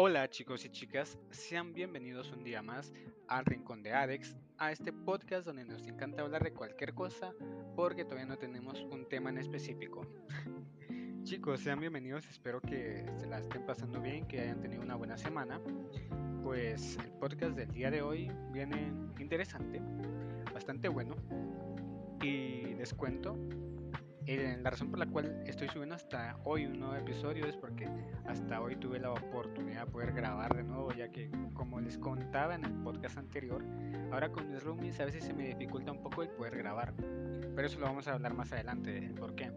Hola chicos y chicas, sean bienvenidos un día más al Rincón de Alex, a este podcast donde nos encanta hablar de cualquier cosa porque todavía no tenemos un tema en específico. chicos, sean bienvenidos, espero que se la estén pasando bien, que hayan tenido una buena semana. Pues el podcast del día de hoy viene interesante, bastante bueno y les cuento eh, la razón por la cual estoy subiendo hasta hoy un nuevo episodio es porque hasta hoy tuve la oportunidad de poder grabar de nuevo, ya que como les contaba en el podcast anterior, ahora con mis roomies a veces se me dificulta un poco el poder grabar. Pero eso lo vamos a hablar más adelante, el por qué.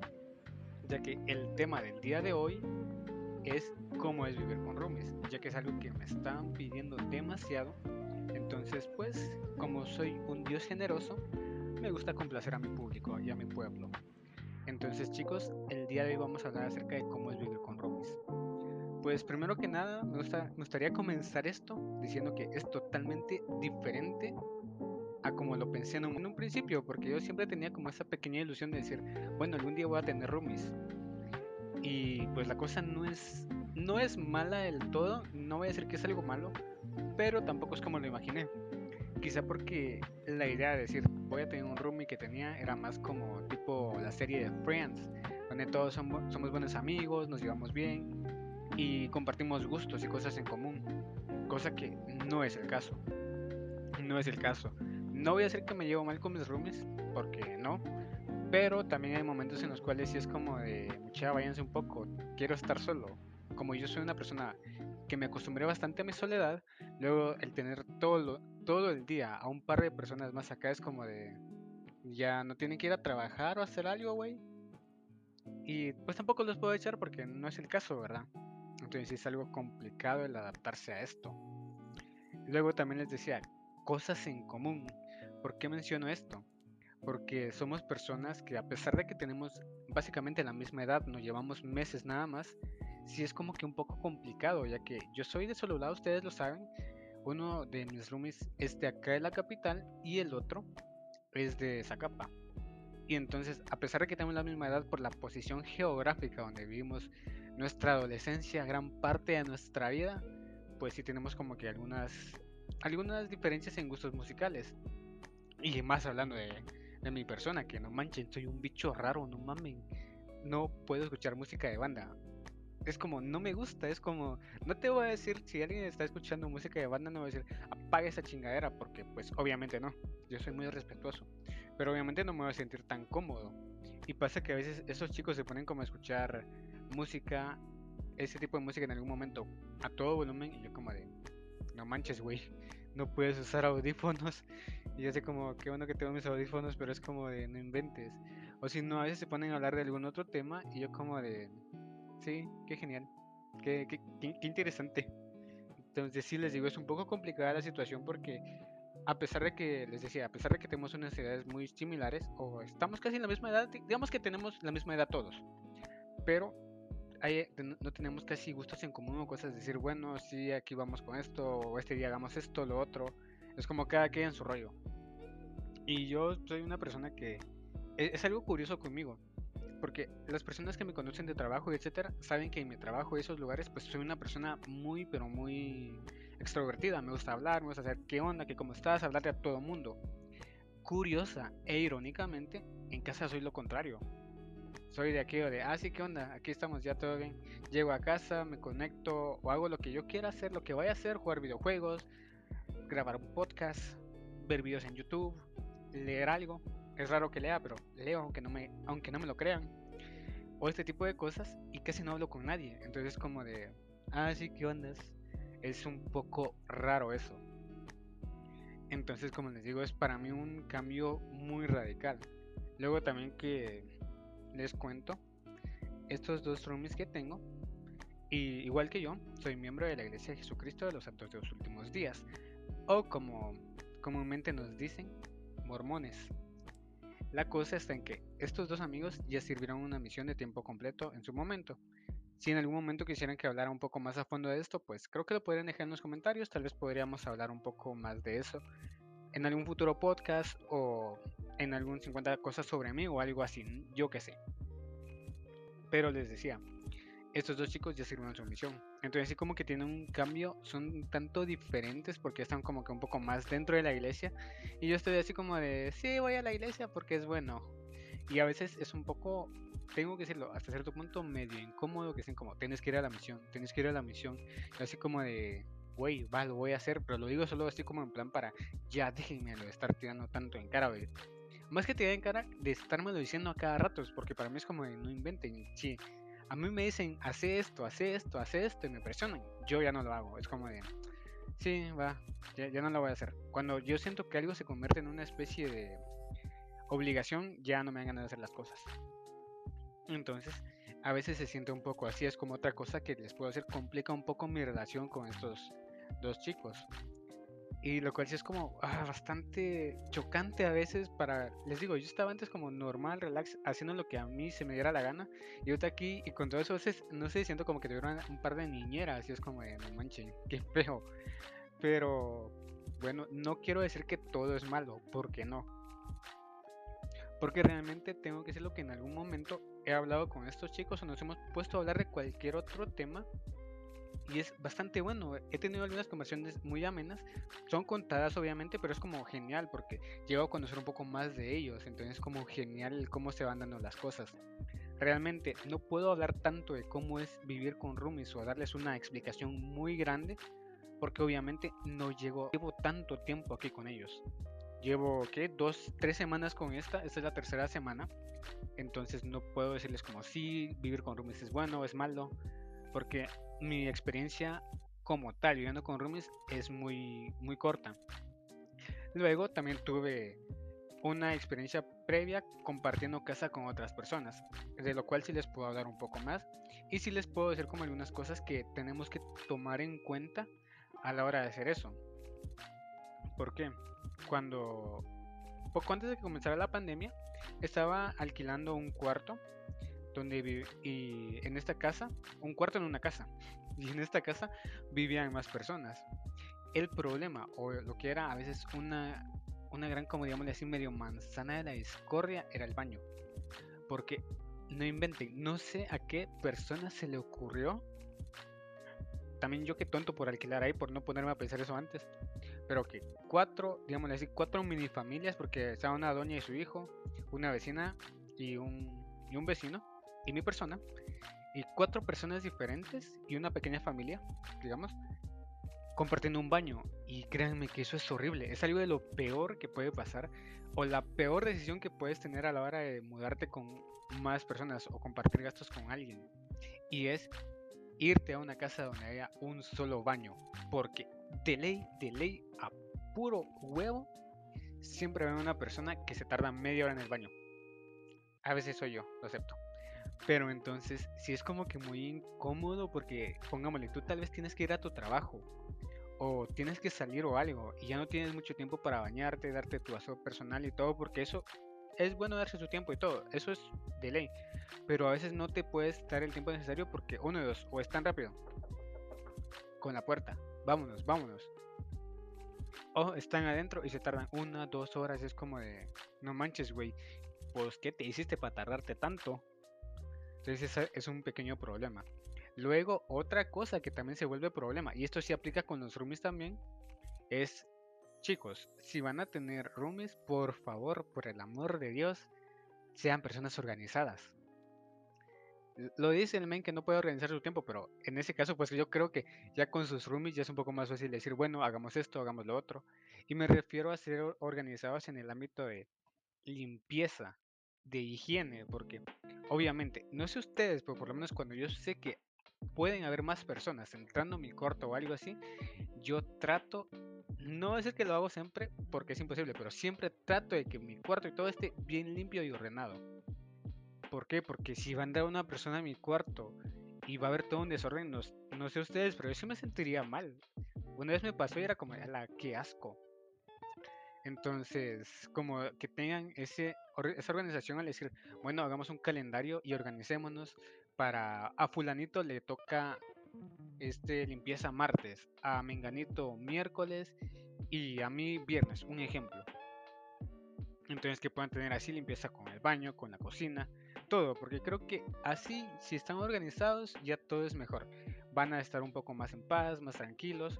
Ya que el tema del día de hoy es cómo es vivir con roomies, ya que es algo que me están pidiendo demasiado. Entonces, pues, como soy un dios generoso, me gusta complacer a mi público y a mi pueblo. Entonces chicos, el día de hoy vamos a hablar acerca de cómo es vivir con roomies. Pues primero que nada, me, gustaría comenzar esto diciendo que es totalmente diferente a como lo pensé en un, principio, porque yo siempre tenía como esa pequeña ilusión de decir, bueno, algún día voy a tener roomies. Y pues la cosa no es, no es mala del todo, no voy a decir que es algo malo, pero tampoco es como lo imaginé. Quizá porque la idea de decir voy a tener un roomie que tenía era más como tipo la serie de Friends, donde todos somos, buenos amigos, nos llevamos bien y compartimos gustos y cosas en común, cosa que no es el caso. No es el caso. No voy a decir que me llevo mal con mis roomies, porque no, pero también hay momentos en los cuales sí es como de, mucha, váyanse un poco, quiero estar solo. Como yo soy una persona que me acostumbré bastante a mi soledad, luego el tener todo, todo el día a un par de personas más acá es como de, ya no tienen que ir a trabajar o hacer algo, güey. Y pues tampoco los puedo echar porque no es el caso, ¿verdad? Entonces es algo complicado el adaptarse a esto. Luego también les decía, cosas en común. ¿Por qué menciono esto? Porque somos personas que a pesar de que tenemos básicamente la misma edad, nos llevamos meses nada más, sí es como que un poco complicado, ya que yo soy de Sololá, ustedes lo saben. Uno de mis roomies es de acá de la capital y el otro es de Zacapa. Y entonces, a pesar de que tenemos la misma edad por la posición geográfica donde vivimos nuestra adolescencia, gran parte de nuestra vida, pues sí tenemos como que algunas, algunas diferencias en gustos musicales. Y más hablando de, de mi persona, que no manchen, soy un bicho raro, no mamen. No puedo escuchar música de banda es como, no me gusta, es como, no te voy a decir, si alguien está escuchando música de banda, no voy a decir, apaga esa chingadera, porque pues obviamente no, yo soy muy respetuoso, pero obviamente no me voy a sentir tan cómodo. Y pasa que a veces esos chicos se ponen como a escuchar música, ese tipo de música en algún momento a todo volumen, y yo como de, no manches, güey, no puedes usar audífonos. Y yo sé como, qué bueno que tengo mis audífonos, pero es como de, no inventes. O si no, a veces se ponen a hablar de algún otro tema, y yo como de Sí, qué genial. Qué, interesante. Entonces sí les digo, es un poco complicada la situación porque a pesar de que, les decía, a pesar de que tenemos unas edades muy similares o estamos casi en la misma edad, digamos que tenemos la misma edad todos, pero no tenemos casi gustos en común o cosas, decir, bueno, sí, aquí vamos con esto, o este día hagamos esto, lo otro, es como cada quien en su rollo. Y yo soy una persona que e, es algo curioso conmigo, porque las personas que me conocen de trabajo etcétera saben que en mi trabajo esos lugares pues soy una persona muy pero muy extrovertida, me gusta hablar, me gusta hacer qué onda, que cómo estás, hablarle a todo mundo. Curiosa e irónicamente, en casa soy lo contrario. Soy de aquello de, ah, sí, ¿qué onda? Aquí estamos, ya todo bien. Llego a casa, me conecto o hago lo que yo quiera hacer, lo que vaya a hacer, jugar videojuegos, grabar un podcast, ver videos en YouTube, leer algo es raro que lea, pero leo aunque no me, aunque no me lo crean. O este tipo de cosas y casi no hablo con nadie. Entonces como de, ah, sí, ¿qué onda? Es un poco raro eso. Entonces, como les digo, es para mí un cambio muy radical. Luego también que les cuento, estos dos roomies que tengo, y igual que yo, soy miembro de la Iglesia de Jesucristo de los Santos de los Últimos Días, o como comúnmente nos dicen, mormones. La cosa está en que estos dos amigos ya sirvieron una misión de tiempo completo en su momento. Si en algún momento quisieran que hablara un poco más a fondo de esto, pues creo que lo podrían dejar en los comentarios, tal vez podríamos hablar un poco más de eso en algún futuro podcast o en algún 50 cosas sobre mí o algo así, yo qué sé. Pero les decía, estos dos chicos ya sirvieron su misión. Entonces sí como que tienen un cambio, son tanto diferentes porque están como que un poco más dentro de la iglesia. Y yo estoy así como de, sí, voy a la iglesia porque es bueno. Y a veces es un poco, tengo que decirlo, hasta cierto punto medio incómodo que dicen como, tienes que ir a la misión, tienes que ir a la misión. Y así como de, güey, va, lo voy a hacer, pero lo digo solo así como en plan para, ya déjenme de estar tirando tanto en cara, güey. Más que tirar en cara, de estarme diciendo a cada rato, porque para mí es como de, no inventen, sí a mí me dicen, hace esto, hace esto, hace esto, y me presionan. Yo ya no lo hago. Es como de, sí, va, ya, no lo voy a hacer. Cuando yo siento que algo se convierte en una especie de obligación, ya no me dan ganas de hacer las cosas. Entonces, a veces se siente un poco así. Es como otra cosa que les puedo hacer, complica un poco mi relación con estos dos chicos. Y lo cual sí es como ah, bastante chocante a veces para... Les digo, yo estaba antes como normal, relax, haciendo lo que a mí se me diera la gana. Y ahorita aquí, y con todo eso, no sé, siento como que tuvieron un par de niñeras. Y es como de, no manchen, qué feo. Pero, bueno, no quiero decir que todo es malo, porque no. Porque realmente tengo que decirlo que en algún momento he hablado con estos chicos o nos hemos puesto a hablar de cualquier otro tema y es bastante bueno. He tenido algunas conversaciones muy amenas, son contadas obviamente, pero es como genial porque llego a conocer un poco más de ellos, entonces es como genial cómo se van dando las cosas. Realmente no puedo hablar tanto de cómo es vivir con roomies o darles una explicación muy grande, porque obviamente no llego, llevo tanto tiempo aquí con ellos. Llevo, ¿qué? Dos, tres semanas con esta, esta es la tercera semana, entonces no puedo decirles como sí, vivir con roomies es bueno es malo, porque mi experiencia como tal viviendo con roomies es muy, muy corta. Luego también tuve una experiencia previa compartiendo casa con otras personas, de lo cual sí les puedo hablar un poco más y sí les puedo decir como algunas cosas que tenemos que tomar en cuenta a la hora de hacer eso. ¿Por qué? Cuando poco antes de que comenzara la pandemia, estaba alquilando un cuarto donde vive, y en esta casa, un cuarto en una casa, y en esta casa vivían más personas. El problema, o lo que era a veces una, una gran, como digamos así, medio manzana de la discordia, era el baño. Porque, no inventen, no sé a qué persona se le ocurrió. También yo que tonto por alquilar ahí, por no ponerme a pensar eso antes. Pero que cuatro, digamos así, cuatro minifamilias, porque estaba una doña y su hijo, una vecina y un, y un vecino y mi persona, y cuatro personas diferentes y una pequeña familia, digamos, compartiendo un baño. Y créanme que eso es horrible, es algo de lo peor que puede pasar o la peor decisión que puedes tener a la hora de mudarte con más personas o compartir gastos con alguien. Y es irte a una casa donde haya un solo baño, porque de ley, de ley, a puro huevo, siempre hay una persona que se tarda media hora en el baño. A veces soy yo, lo acepto. Pero entonces, si es como que muy incómodo porque, pongámosle, tú tal vez tienes que ir a tu trabajo o tienes que salir o algo y ya no tienes mucho tiempo para bañarte, darte tu aseo personal y todo, porque eso es bueno darse su tiempo y todo, eso es de ley. Pero a veces no te puedes dar el tiempo necesario porque uno de dos, o es tan rápido con la puerta, vámonos, vámonos. O están adentro y se tardan una, dos horas, es como de, no manches, güey, pues ¿qué te hiciste para tardarte tanto? Entonces ese es un pequeño problema. Luego, otra cosa que también se vuelve problema, y esto sí aplica con los roomies también, es, chicos, si van a tener roomies, por favor, por el amor de Dios, sean personas organizadas. Lo dice el men que no puede organizar su tiempo, pero en ese caso, pues yo creo que ya con sus roomies ya es un poco más fácil decir, bueno, hagamos esto, hagamos lo otro. Y me refiero a ser organizados en el ámbito de limpieza, de higiene, porque obviamente, no sé ustedes, pero por lo menos cuando yo sé que pueden haber más personas entrando a mi cuarto o algo así, yo trato, no decir que lo hago siempre porque es imposible, pero siempre trato de que mi cuarto y todo esté bien limpio y ordenado. ¿Por qué? Porque si va a entrar una persona a mi cuarto y va a haber todo un desorden, no, no sé ustedes, pero yo sí me sentiría mal. Una vez me pasó y era como, la qué asco. Entonces, como que tengan ese, esa organización al decir, bueno, hagamos un calendario y organicémonos para a fulanito le toca este limpieza martes, a menganito miércoles y a mí viernes, un ejemplo. Entonces que puedan tener así limpieza con el baño, con la cocina, todo, porque creo que así, si están organizados, ya todo es mejor. Van a estar un poco más en paz, más tranquilos.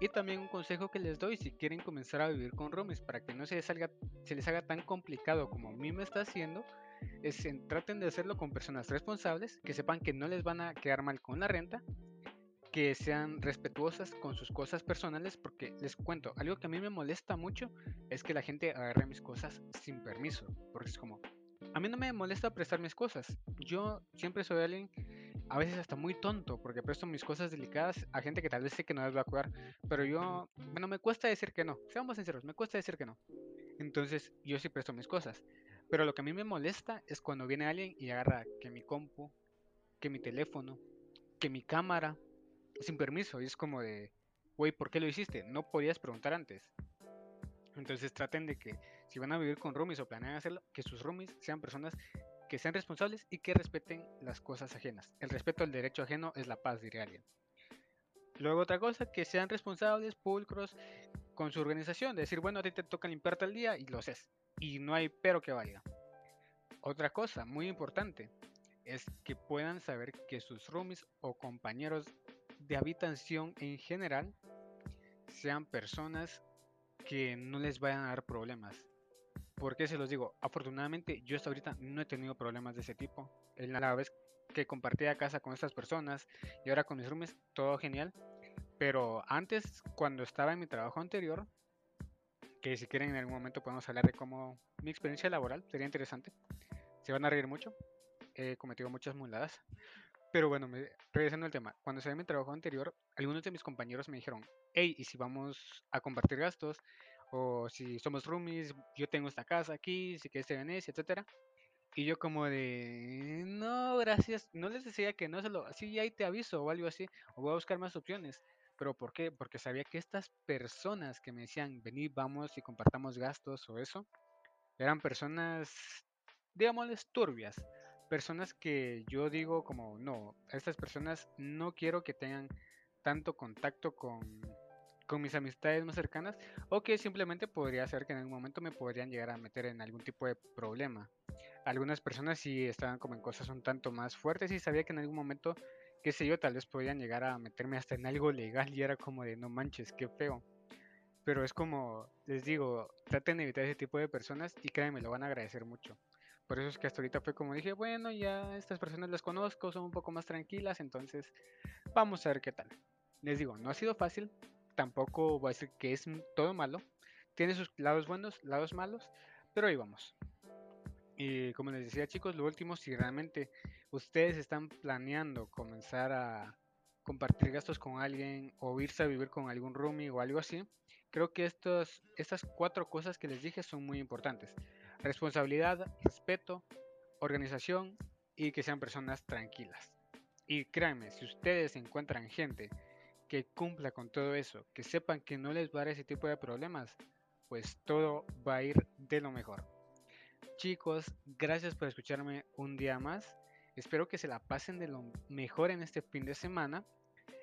Y también un consejo que les doy si quieren comenzar a vivir con roomies, para que no se les, haga tan complicado como a mí me está haciendo, es en, traten de hacerlo con personas responsables, que sepan que no les van a quedar mal con la renta, que sean respetuosas con sus cosas personales, porque les cuento, algo que a mí me molesta mucho es que la gente agarre mis cosas sin permiso, porque es como, a mí no me molesta prestar mis cosas, yo siempre soy alguien, a veces hasta muy tonto, porque presto mis cosas delicadas a gente que tal vez sé que no las va a cuidar, pero yo, bueno, me cuesta decir que no, seamos sinceros, me cuesta decir que no. Entonces yo sí presto mis cosas. Pero lo que a mí me molesta es cuando viene alguien y agarra que mi compu, que mi teléfono, que mi cámara, sin permiso. Y es como de, güey, ¿por qué lo hiciste? No podías preguntar antes. Entonces traten de que si van a vivir con roomies o planean hacerlo, que sus roomies sean personas que sean responsables y que respeten las cosas ajenas. El respeto al derecho ajeno es la paz, diría alguien. Luego otra cosa, que sean responsables, pulcros con su organización. De decir, bueno, a ti te toca limpiarte el día y lo haces y no hay pero que valga. Otra cosa muy importante es que puedan saber que sus roomies o compañeros de habitación en general sean personas que no les vayan a dar problemas. ¿Por qué se los digo? Afortunadamente yo hasta ahorita no he tenido problemas de ese tipo. En la vez que compartía casa con estas personas y ahora con mis roomies, todo genial. Pero antes, cuando estaba en mi trabajo anterior, que si quieren en algún momento podemos hablar de cómo mi experiencia laboral sería interesante. Se van a reír mucho. He cometido muchas muladas. Pero bueno, me, regresando al tema. Cuando salí de mi trabajo anterior, algunos de mis compañeros me dijeron, hey, ¿y si vamos a compartir gastos? O si somos roomies, yo tengo esta casa aquí, si quieres te Venecia, etcétera. Y yo como de, no, gracias. No les decía que no se lo, sí, ahí te aviso o algo así. O voy a buscar más opciones. ¿Pero por qué? Porque sabía que estas personas que me decían, vení, vamos y compartamos gastos o eso, eran personas, digámosles, turbias. Personas que yo digo como, no, estas personas no quiero que tengan tanto contacto con, con mis amistades más cercanas o que simplemente podría ser que en algún momento me podrían llegar a meter en algún tipo de problema. Algunas personas sí estaban como en cosas un tanto más fuertes y sabía que en algún momento qué sé yo, tal vez podían llegar a meterme hasta en algo legal y era como de no manches, qué feo. Pero es como, les digo, traten de evitar ese tipo de personas y créanme, lo van a agradecer mucho. Por eso es que hasta ahorita fue como dije, bueno, ya estas personas las conozco, son un poco más tranquilas, entonces vamos a ver qué tal. Les digo, no ha sido fácil, tampoco voy a decir que es todo malo, tiene sus lados buenos, lados malos, pero ahí vamos. Y como les decía chicos, lo último, si realmente ustedes están planeando comenzar a compartir gastos con alguien o irse a vivir con algún roomie o algo así, creo que estos, estas cuatro cosas que les dije son muy importantes. Responsabilidad, respeto, organización y que sean personas tranquilas. Y créanme, si ustedes encuentran gente que cumpla con todo eso, que sepan que no les va a dar ese tipo de problemas, pues todo va a ir de lo mejor. Chicos, gracias por escucharme un día más. Espero que se la pasen de lo mejor en este fin de semana.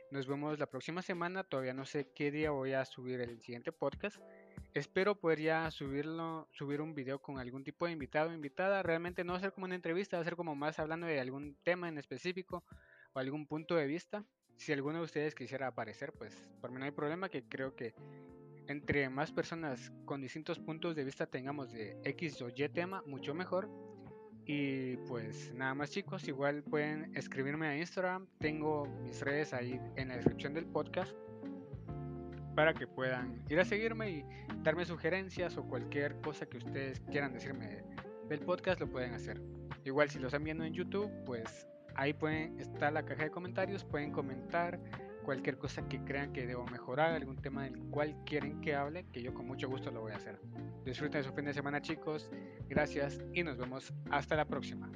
Nos vemos la próxima semana. Todavía no sé qué día voy a subir el siguiente podcast. Espero poder ya subirlo, subir un video con algún tipo de invitado o invitada. Realmente no va a ser como una entrevista, va a ser como más hablando de algún tema en específico o algún punto de vista. Si alguno de ustedes quisiera aparecer, pues por mí no hay problema, que creo que entre más personas con distintos puntos de vista tengamos de X o Y tema, mucho mejor. Y pues nada más chicos, igual pueden escribirme a Instagram, tengo mis redes ahí en la descripción del podcast para que puedan ir a seguirme y darme sugerencias o cualquier cosa que ustedes quieran decirme del podcast lo pueden hacer. Igual si lo están viendo en YouTube, pues ahí pueden estar la caja de comentarios, pueden comentar cualquier cosa que crean que debo mejorar, algún tema del cual quieren que hable, que yo con mucho gusto lo voy a hacer. Disfruten su fin de semana chicos, gracias y nos vemos hasta la próxima.